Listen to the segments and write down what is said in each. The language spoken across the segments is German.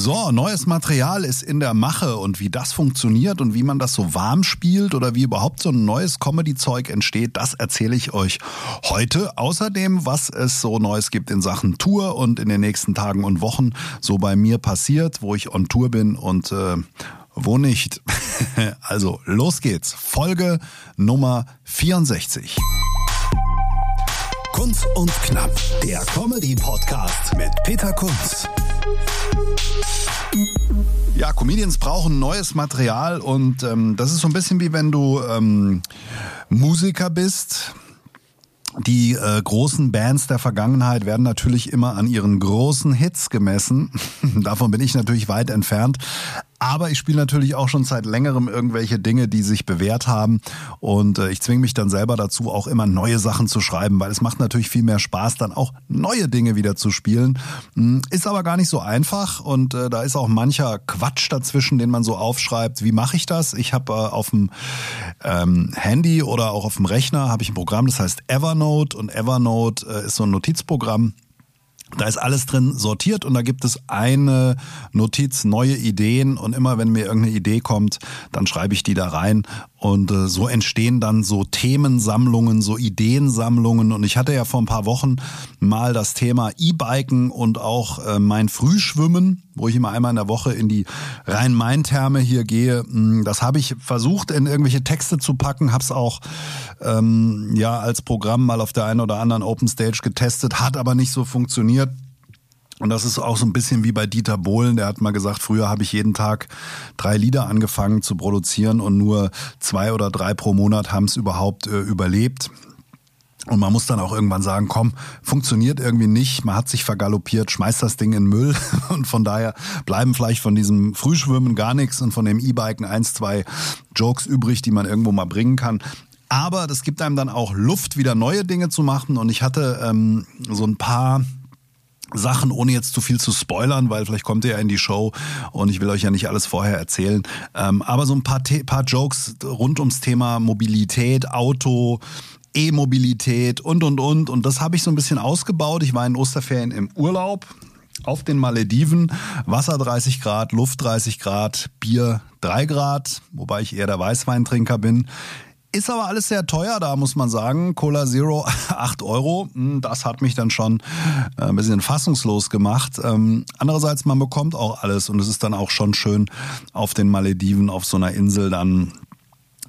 So, neues Material ist in der Mache und wie das funktioniert und wie man das so warm spielt oder wie überhaupt so ein neues Comedy-Zeug entsteht, das erzähle ich euch heute. Außerdem, was es so Neues gibt in Sachen Tour und in den nächsten Tagen und Wochen so bei mir passiert, wo ich on Tour bin und äh, wo nicht. also los geht's. Folge Nummer 64. Kunz und Knapp, der Comedy-Podcast mit Peter Kunz. Ja, Comedians brauchen neues Material und ähm, das ist so ein bisschen wie wenn du ähm, Musiker bist. Die äh, großen Bands der Vergangenheit werden natürlich immer an ihren großen Hits gemessen. Davon bin ich natürlich weit entfernt. Aber ich spiele natürlich auch schon seit längerem irgendwelche Dinge, die sich bewährt haben. Und äh, ich zwinge mich dann selber dazu, auch immer neue Sachen zu schreiben, weil es macht natürlich viel mehr Spaß, dann auch neue Dinge wieder zu spielen. Hm, ist aber gar nicht so einfach und äh, da ist auch mancher Quatsch dazwischen, den man so aufschreibt. Wie mache ich das? Ich habe äh, auf dem ähm, Handy oder auch auf dem Rechner habe ich ein Programm, das heißt Evernote und Evernote ist so ein Notizprogramm da ist alles drin sortiert und da gibt es eine Notiz, neue Ideen. Und immer wenn mir irgendeine Idee kommt, dann schreibe ich die da rein und äh, so entstehen dann so Themensammlungen, so Ideensammlungen und ich hatte ja vor ein paar Wochen mal das Thema E-Biken und auch äh, mein Frühschwimmen, wo ich immer einmal in der Woche in die Rhein-Main-Therme hier gehe. Hm, das habe ich versucht in irgendwelche Texte zu packen, habe es auch ähm, ja als Programm mal auf der einen oder anderen Open Stage getestet, hat aber nicht so funktioniert. Und das ist auch so ein bisschen wie bei Dieter Bohlen, der hat mal gesagt, früher habe ich jeden Tag drei Lieder angefangen zu produzieren und nur zwei oder drei pro Monat haben es überhaupt äh, überlebt. Und man muss dann auch irgendwann sagen, komm, funktioniert irgendwie nicht, man hat sich vergaloppiert, schmeißt das Ding in Müll und von daher bleiben vielleicht von diesem Frühschwimmen gar nichts und von dem E-Biken eins, zwei Jokes übrig, die man irgendwo mal bringen kann. Aber das gibt einem dann auch Luft, wieder neue Dinge zu machen und ich hatte ähm, so ein paar Sachen, ohne jetzt zu viel zu spoilern, weil vielleicht kommt ihr ja in die Show und ich will euch ja nicht alles vorher erzählen. Ähm, aber so ein paar, paar Jokes rund ums Thema Mobilität, Auto, E-Mobilität und, und, und. Und das habe ich so ein bisschen ausgebaut. Ich war in Osterferien im Urlaub auf den Malediven. Wasser 30 Grad, Luft 30 Grad, Bier 3 Grad, wobei ich eher der Weißweintrinker bin. Ist aber alles sehr teuer, da muss man sagen. Cola Zero 8 Euro. Hm, das hat mich dann schon äh, ein bisschen fassungslos gemacht. Ähm, andererseits, man bekommt auch alles und es ist dann auch schon schön auf den Malediven, auf so einer Insel dann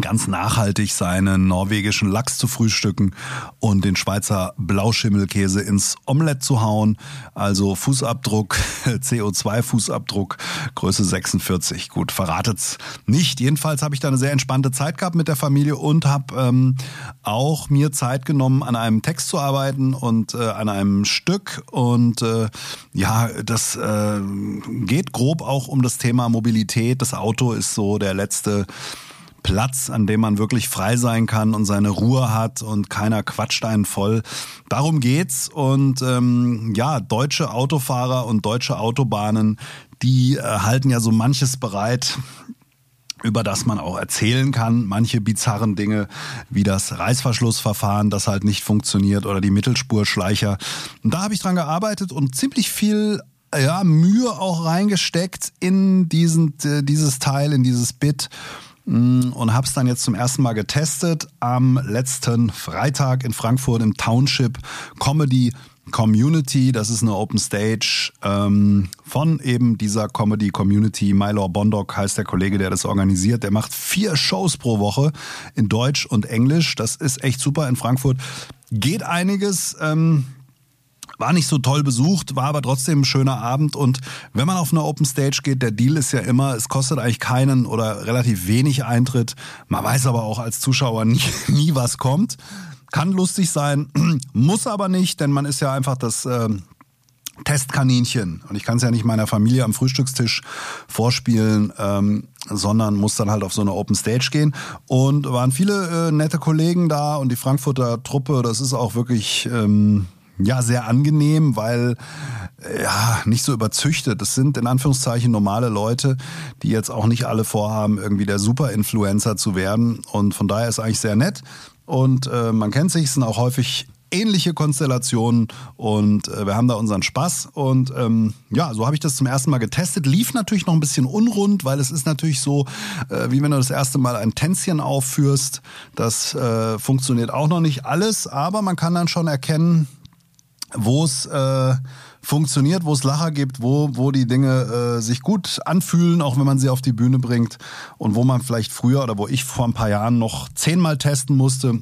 ganz nachhaltig seinen norwegischen Lachs zu frühstücken und den Schweizer Blauschimmelkäse ins Omelett zu hauen. Also Fußabdruck, CO2-Fußabdruck, Größe 46. Gut, verratet's nicht. Jedenfalls habe ich da eine sehr entspannte Zeit gehabt mit der Familie und habe ähm, auch mir Zeit genommen, an einem Text zu arbeiten und äh, an einem Stück. Und äh, ja, das äh, geht grob auch um das Thema Mobilität. Das Auto ist so der letzte Platz, an dem man wirklich frei sein kann und seine Ruhe hat und keiner quatscht einen voll. Darum geht's. Und ähm, ja, deutsche Autofahrer und deutsche Autobahnen, die äh, halten ja so manches bereit über das man auch erzählen kann. Manche bizarren Dinge wie das Reißverschlussverfahren, das halt nicht funktioniert oder die Mittelspurschleicher. Und da habe ich dran gearbeitet und ziemlich viel ja, Mühe auch reingesteckt in diesen, äh, dieses Teil, in dieses Bit. Mm, und habe es dann jetzt zum ersten Mal getestet am letzten Freitag in Frankfurt im Township Comedy Community. Das ist eine Open Stage ähm, von eben dieser Comedy Community. Mylor Bondock heißt der Kollege, der das organisiert. Der macht vier Shows pro Woche in Deutsch und Englisch. Das ist echt super in Frankfurt. Geht einiges. Ähm, war nicht so toll besucht, war aber trotzdem ein schöner Abend. Und wenn man auf eine Open Stage geht, der Deal ist ja immer, es kostet eigentlich keinen oder relativ wenig Eintritt. Man weiß aber auch als Zuschauer nie, nie was kommt. Kann lustig sein, muss aber nicht, denn man ist ja einfach das. Äh, Testkaninchen. Und ich kann es ja nicht meiner Familie am Frühstückstisch vorspielen, ähm, sondern muss dann halt auf so eine Open Stage gehen. Und waren viele äh, nette Kollegen da und die Frankfurter Truppe, das ist auch wirklich ähm, ja sehr angenehm, weil äh, ja nicht so überzüchtet. Das sind in Anführungszeichen normale Leute, die jetzt auch nicht alle vorhaben, irgendwie der Super-Influencer zu werden. Und von daher ist eigentlich sehr nett. Und äh, man kennt sich, es sind auch häufig ähnliche Konstellationen und äh, wir haben da unseren Spaß. Und ähm, ja, so habe ich das zum ersten Mal getestet. Lief natürlich noch ein bisschen unrund, weil es ist natürlich so, äh, wie wenn du das erste Mal ein Tänzchen aufführst. Das äh, funktioniert auch noch nicht alles, aber man kann dann schon erkennen, wo es äh, funktioniert, wo es Lacher gibt, wo, wo die Dinge äh, sich gut anfühlen, auch wenn man sie auf die Bühne bringt und wo man vielleicht früher oder wo ich vor ein paar Jahren noch zehnmal testen musste,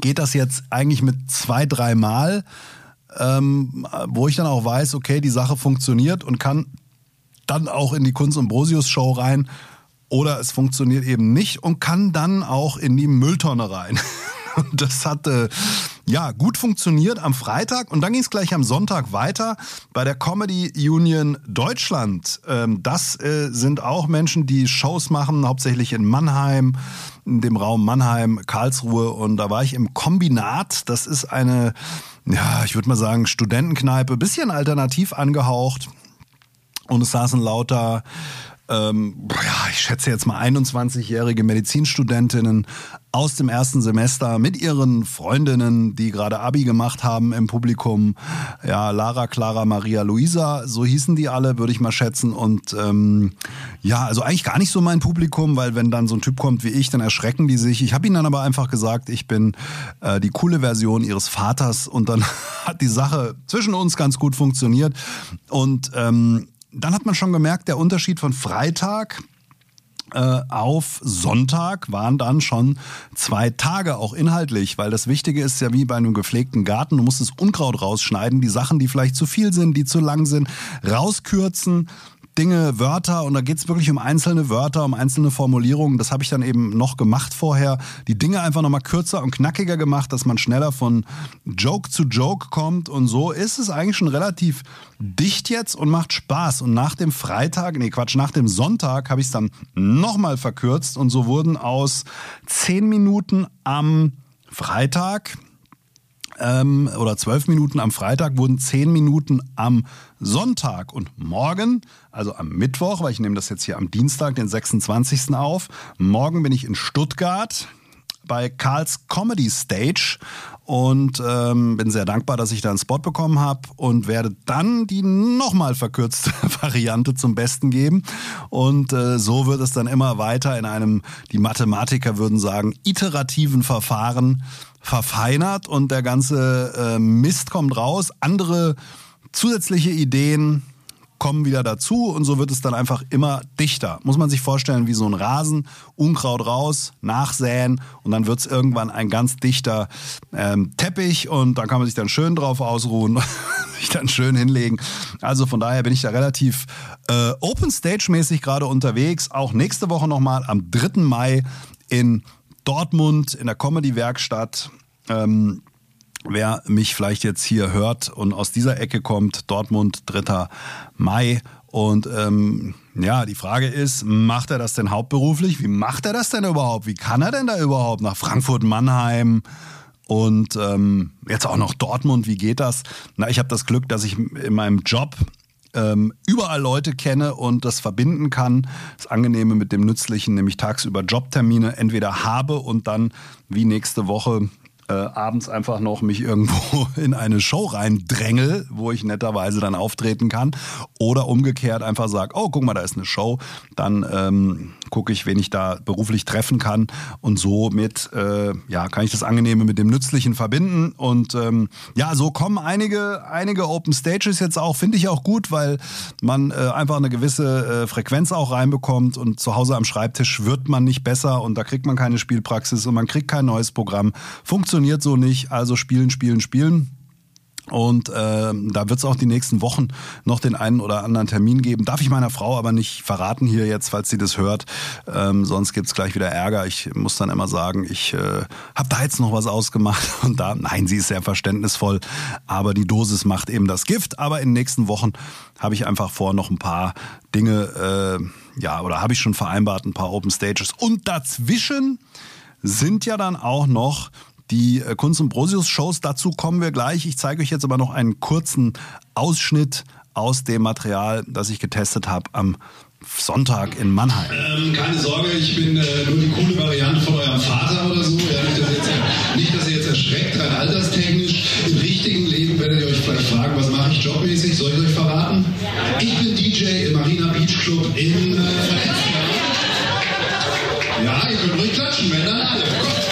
geht das jetzt eigentlich mit zwei, dreimal, ähm, wo ich dann auch weiß, okay, die Sache funktioniert und kann dann auch in die Kunst- und Brosius-Show rein oder es funktioniert eben nicht und kann dann auch in die Mülltonne rein. Das hat äh, ja gut funktioniert am Freitag und dann ging es gleich am Sonntag weiter bei der Comedy Union Deutschland. Ähm, das äh, sind auch Menschen, die Shows machen, hauptsächlich in Mannheim, in dem Raum Mannheim, Karlsruhe und da war ich im Kombinat. Das ist eine, ja, ich würde mal sagen, Studentenkneipe, bisschen alternativ angehaucht. Und es saßen lauter ähm, ja, ich schätze jetzt mal 21-jährige Medizinstudentinnen aus dem ersten Semester mit ihren Freundinnen, die gerade Abi gemacht haben im Publikum. Ja, Lara, Clara, Maria, Luisa, so hießen die alle, würde ich mal schätzen. Und ähm, ja, also eigentlich gar nicht so mein Publikum, weil wenn dann so ein Typ kommt wie ich, dann erschrecken die sich. Ich habe ihnen dann aber einfach gesagt, ich bin äh, die coole Version ihres Vaters und dann hat die Sache zwischen uns ganz gut funktioniert. Und ähm, dann hat man schon gemerkt, der Unterschied von Freitag äh, auf Sonntag waren dann schon zwei Tage auch inhaltlich, weil das Wichtige ist ja wie bei einem gepflegten Garten, du musst das Unkraut rausschneiden, die Sachen, die vielleicht zu viel sind, die zu lang sind, rauskürzen Dinge, Wörter und da geht's wirklich um einzelne Wörter, um einzelne Formulierungen. Das habe ich dann eben noch gemacht vorher. Die Dinge einfach nochmal kürzer und knackiger gemacht, dass man schneller von Joke zu Joke kommt und so ist es eigentlich schon relativ dicht jetzt und macht Spaß. Und nach dem Freitag, nee Quatsch, nach dem Sonntag habe ich es dann nochmal verkürzt und so wurden aus zehn Minuten am Freitag ähm, oder zwölf Minuten am Freitag wurden zehn Minuten am Sonntag und morgen, also am Mittwoch, weil ich nehme das jetzt hier am Dienstag, den 26. auf. Morgen bin ich in Stuttgart bei Karls Comedy Stage und ähm, bin sehr dankbar, dass ich da einen Spot bekommen habe und werde dann die nochmal verkürzte Variante zum Besten geben. Und äh, so wird es dann immer weiter in einem, die Mathematiker würden sagen, iterativen Verfahren verfeinert und der ganze äh, Mist kommt raus. Andere zusätzliche Ideen kommen wieder dazu und so wird es dann einfach immer dichter. Muss man sich vorstellen wie so ein Rasen, Unkraut raus, nachsäen und dann wird es irgendwann ein ganz dichter ähm, Teppich und da kann man sich dann schön drauf ausruhen, sich dann schön hinlegen. Also von daher bin ich da relativ äh, Open Stage mäßig gerade unterwegs. Auch nächste Woche nochmal am 3. Mai in Dortmund in der Comedy-Werkstatt. Ähm, wer mich vielleicht jetzt hier hört und aus dieser Ecke kommt, Dortmund, 3. Mai. Und ähm, ja, die Frage ist, macht er das denn hauptberuflich? Wie macht er das denn überhaupt? Wie kann er denn da überhaupt nach Frankfurt, Mannheim und ähm, jetzt auch noch Dortmund? Wie geht das? Na, ich habe das Glück, dass ich in meinem Job ähm, überall Leute kenne und das verbinden kann. Das Angenehme mit dem Nützlichen, nämlich tagsüber Jobtermine entweder habe und dann wie nächste Woche äh, abends einfach noch mich irgendwo in eine Show reindrängel, wo ich netterweise dann auftreten kann. Oder umgekehrt einfach sage, oh, guck mal, da ist eine Show. Dann ähm, gucke ich, wen ich da beruflich treffen kann. Und somit äh, ja, kann ich das Angenehme mit dem Nützlichen verbinden. Und ähm, ja, so kommen einige, einige Open Stages jetzt auch, finde ich auch gut, weil man äh, einfach eine gewisse äh, Frequenz auch reinbekommt. Und zu Hause am Schreibtisch wird man nicht besser und da kriegt man keine Spielpraxis und man kriegt kein neues Programm. Funktioniert so nicht. Also spielen, spielen, spielen. Und äh, da wird es auch die nächsten Wochen noch den einen oder anderen Termin geben. Darf ich meiner Frau aber nicht verraten hier jetzt, falls sie das hört. Ähm, sonst gibt's gleich wieder Ärger. Ich muss dann immer sagen, ich äh, habe da jetzt noch was ausgemacht. Und da, nein, sie ist sehr verständnisvoll. Aber die Dosis macht eben das Gift. Aber in den nächsten Wochen habe ich einfach vor, noch ein paar Dinge, äh, ja, oder habe ich schon vereinbart, ein paar Open Stages. Und dazwischen sind ja dann auch noch die äh, Kunst und Brosius Shows. Dazu kommen wir gleich. Ich zeige euch jetzt aber noch einen kurzen Ausschnitt aus dem Material, das ich getestet habe am Sonntag in Mannheim. Ähm, keine Sorge, ich bin äh, nur die coole Variante von eurem Vater oder so. Ja, nicht, dass jetzt, nicht, dass ihr jetzt erschreckt, rein alterstechnisch. Im richtigen Leben werdet ihr euch vielleicht fragen, was mache ich jobmäßig? Soll ich euch verraten? Ich bin DJ im Marina Beach Club in äh, Ja, ihr könnt ruhig klatschen, dann alle. Gott.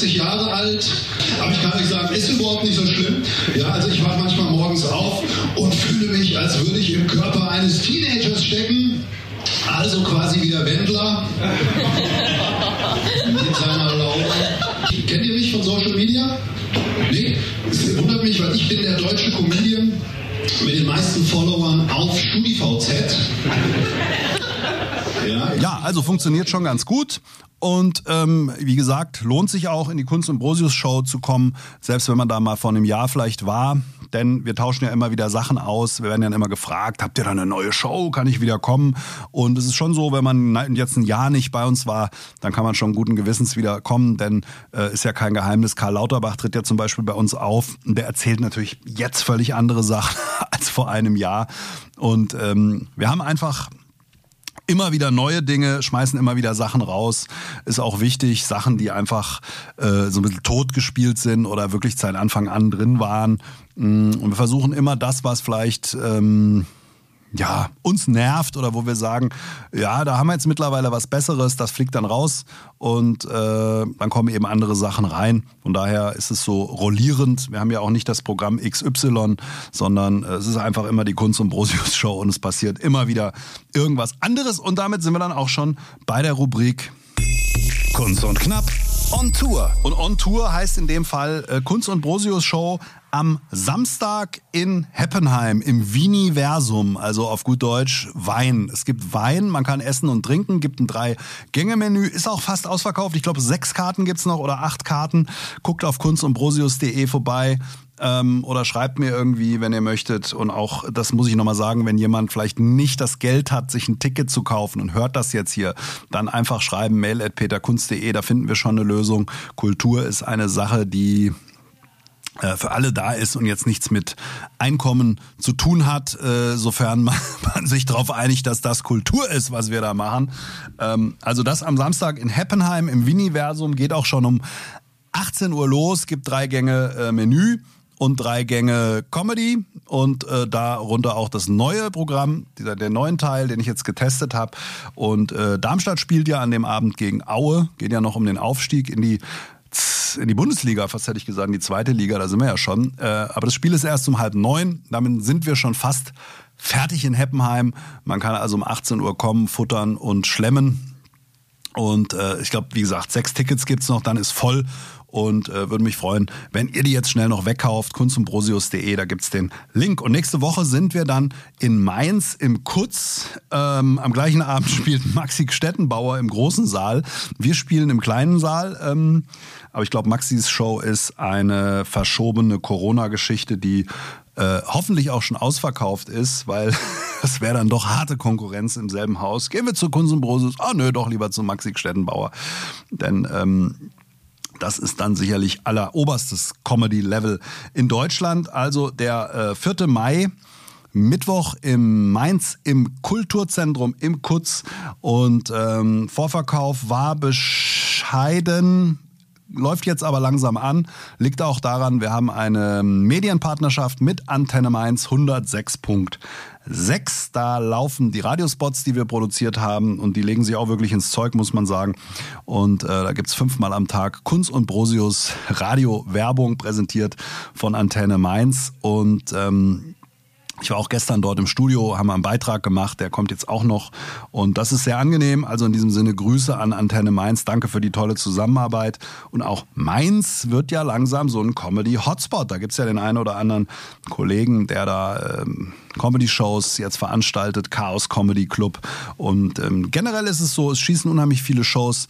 40 Jahre alt, aber ich kann euch sagen, ist überhaupt nicht so schlimm. Ja, also ich wache manchmal morgens auf und fühle mich, als würde ich im Körper eines Teenagers stecken, also quasi wie der Wendler. Mit seiner Laune. Kennt ihr mich von Social Media? Nee? Es wundert mich, weil ich bin der deutsche Comedian mit den meisten Followern. Also funktioniert schon ganz gut. Und ähm, wie gesagt, lohnt sich auch in die Kunst- und Brosius-Show zu kommen, selbst wenn man da mal vor einem Jahr vielleicht war. Denn wir tauschen ja immer wieder Sachen aus. Wir werden ja immer gefragt, habt ihr da eine neue Show? Kann ich wieder kommen? Und es ist schon so, wenn man jetzt ein Jahr nicht bei uns war, dann kann man schon guten Gewissens wieder kommen. Denn äh, ist ja kein Geheimnis. Karl Lauterbach tritt ja zum Beispiel bei uns auf. Und der erzählt natürlich jetzt völlig andere Sachen als vor einem Jahr. Und ähm, wir haben einfach immer wieder neue Dinge, schmeißen immer wieder Sachen raus. Ist auch wichtig, Sachen, die einfach äh, so ein bisschen tot gespielt sind oder wirklich seit Anfang an drin waren. Mm, und wir versuchen immer das, was vielleicht ähm, ja, uns nervt oder wo wir sagen, ja, da haben wir jetzt mittlerweile was Besseres, das fliegt dann raus und äh, dann kommen eben andere Sachen rein. Von daher ist es so rollierend. Wir haben ja auch nicht das Programm XY, sondern äh, es ist einfach immer die Kunst- und Brosius-Show und es passiert immer wieder irgendwas anderes. Und damit sind wir dann auch schon bei der Rubrik Kunst und Knapp on Tour. Und on Tour heißt in dem Fall äh, Kunst und Brosius Show am Samstag in Heppenheim im Viniversum, also auf gut Deutsch Wein. Es gibt Wein, man kann essen und trinken, gibt ein Drei-Gänge-Menü, ist auch fast ausverkauft. Ich glaube, sechs Karten gibt's noch oder acht Karten. Guckt auf kunstundbrosius.de vorbei ähm, oder schreibt mir irgendwie, wenn ihr möchtet. Und auch, das muss ich nochmal sagen, wenn jemand vielleicht nicht das Geld hat, sich ein Ticket zu kaufen und hört das jetzt hier, dann einfach schreiben, mail at peterkunst.de, da finden wir schon eine Lösung. Kultur ist eine Sache, die für alle da ist und jetzt nichts mit Einkommen zu tun hat, äh, sofern man, sich darauf einigt, dass das Kultur ist, was wir da machen. Ähm, also das am Samstag in Heppenheim im Winiversum geht auch schon um 18 Uhr los, gibt drei Gänge äh, Menü und drei Gänge Comedy und äh, darunter auch das neue Programm, dieser der neuen Teil, den ich jetzt getestet habe. Und äh, Darmstadt spielt ja an dem Abend gegen Aue, geht ja noch um den Aufstieg in die in die Bundesliga, fast hätte ich gesagt, in die zweite Liga, da sind wir ja schon. Äh, aber das Spiel ist erst um halb neun, damit sind wir schon fast fertig in Heppenheim. Man kann also um 18 Uhr kommen, futtern und schlemmen. Und äh, ich glaube, wie gesagt, sechs Tickets gibt's noch, dann ist voll und äh, würde mich freuen, wenn ihr die jetzt schnell noch wegkauft. kunstundbrosius.de, da gibt's den Link. Und nächste Woche sind wir dann in Mainz im Kutz. Ähm, am gleichen Abend spielt Maxi Stettenbauer im großen Saal. Wir spielen im kleinen Saal. Ähm, aber ich glaube, Maxis Show ist eine verschobene Corona-Geschichte, die äh, hoffentlich auch schon ausverkauft ist, weil das wäre dann doch harte Konkurrenz im selben Haus. Gehen wir zu Kunst und Brosius. Ah, nö, doch lieber zu Maxi Stettenbauer. Denn ähm, das ist dann sicherlich alleroberstes Comedy-Level in Deutschland. Also der äh, 4. Mai. Mittwoch im Mainz im Kulturzentrum im Kutz und ähm, Vorverkauf war bescheiden, läuft jetzt aber langsam an. Liegt auch daran, wir haben eine Medienpartnerschaft mit Antenne Mainz 106.6. Da laufen die Radiospots, die wir produziert haben und die legen sich auch wirklich ins Zeug, muss man sagen. Und äh, da gibt's fünfmal am Tag Kunst und Brosius Radio-Werbung präsentiert von Antenne Mainz. Und ähm, Ich war auch gestern dort im Studio, haben einen Beitrag gemacht, der kommt jetzt auch noch. Und das ist sehr angenehm. Also in diesem Sinne Grüße an Antenne Mainz. Danke für die tolle Zusammenarbeit. Und auch Mainz wird ja langsam so ein Comedy-Hotspot. Da gibt's ja den einen oder anderen Kollegen, der da ähm, Comedy-Shows jetzt veranstaltet, Chaos Comedy Club. Und ähm, generell ist es so, es schießen unheimlich viele Shows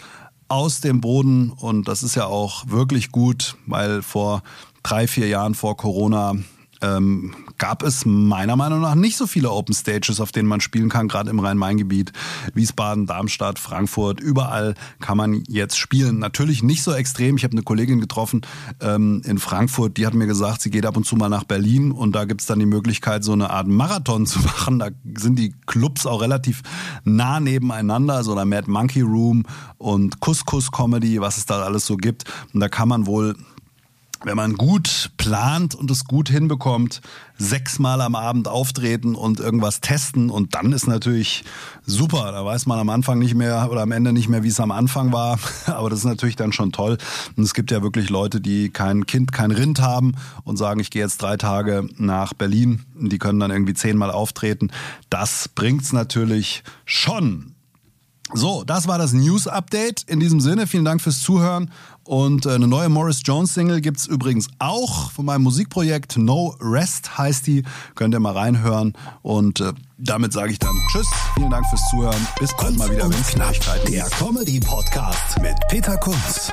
aus dem Boden. Und das ist ja auch wirklich gut, weil vor drei, vier Jahren vor Corona ähm, gab es meiner Meinung nach nicht so viele Open Stages, auf denen man spielen kann, gerade im Rhein-Main-Gebiet. Wiesbaden, Darmstadt, Frankfurt, überall kann man jetzt spielen. Natürlich nicht so extrem. Ich habe eine Kollegin getroffen ähm, in Frankfurt, die hat mir gesagt, sie geht ab und zu mal nach Berlin und da gibt es dann die Möglichkeit, so eine Art Marathon zu machen. Da sind die Clubs auch relativ nah nebeneinander, so der Mad Monkey Room und Couscous Comedy, was es da alles so gibt. Und da kann man wohl wenn man gut plant und es gut hinbekommt, sechsmal am Abend auftreten und irgendwas testen und dann ist natürlich super. Da weiß man am Anfang nicht mehr oder am Ende nicht mehr, wie es am Anfang war. Aber das ist natürlich dann schon toll. Und es gibt ja wirklich Leute, die kein Kind, kein Rind haben und sagen, ich gehe jetzt drei Tage nach Berlin. Die können dann irgendwie zehnmal auftreten. Das bringt's natürlich schon. So, das war das News-Update. In diesem Sinne, vielen Dank fürs Zuhören. Und äh, eine neue Morris Jones-Single gibt's übrigens auch von meinem Musikprojekt No Rest heißt die. Könnt ihr mal reinhören. Und äh, damit sage ich dann Tschüss. Vielen Dank fürs Zuhören. Bis bald mal wieder, wenn es Neuigkeiten Der Comedy-Podcast mit Peter Kunz.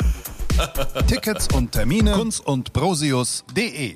Tickets und Termine kunz und brosius.de